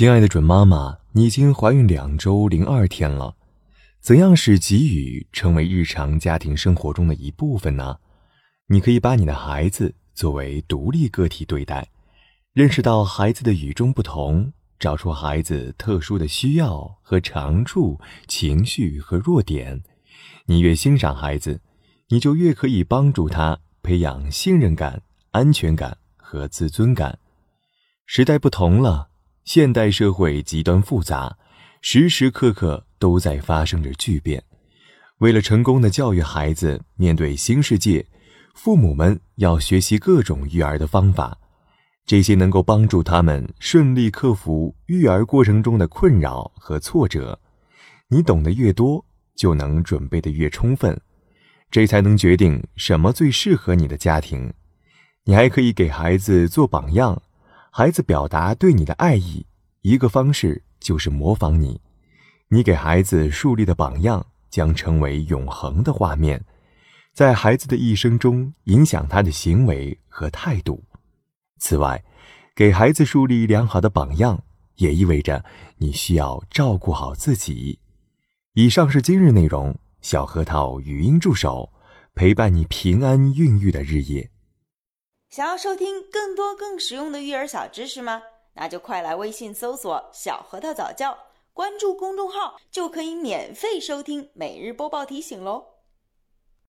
亲爱的准妈妈，你已经怀孕两周零二天了。怎样使给予成为日常家庭生活中的一部分呢？你可以把你的孩子作为独立个体对待，认识到孩子的与众不同，找出孩子特殊的需要和长处、情绪和弱点。你越欣赏孩子，你就越可以帮助他培养信任感、安全感和自尊感。时代不同了，现代社会极端复杂。时时刻刻都在发生着巨变，为了成功的教育孩子面对新世界，父母们要学习各种育儿的方法，这些能够帮助他们顺利克服育儿过程中的困扰和挫折。你懂得越多，就能准备的越充分，这才能决定什么最适合你的家庭。你还可以给孩子做榜样，孩子表达对你的爱意，一个方式。就是模仿你，你给孩子树立的榜样将成为永恒的画面，在孩子的一生中影响他的行为和态度。此外，给孩子树立良好的榜样，也意味着你需要照顾好自己。以上是今日内容，小核桃语音助手陪伴你平安孕育的日夜。想要收听更多更实用的育儿小知识吗？那就快来微信搜索“小核桃早教”，关注公众号就可以免费收听每日播报提醒喽。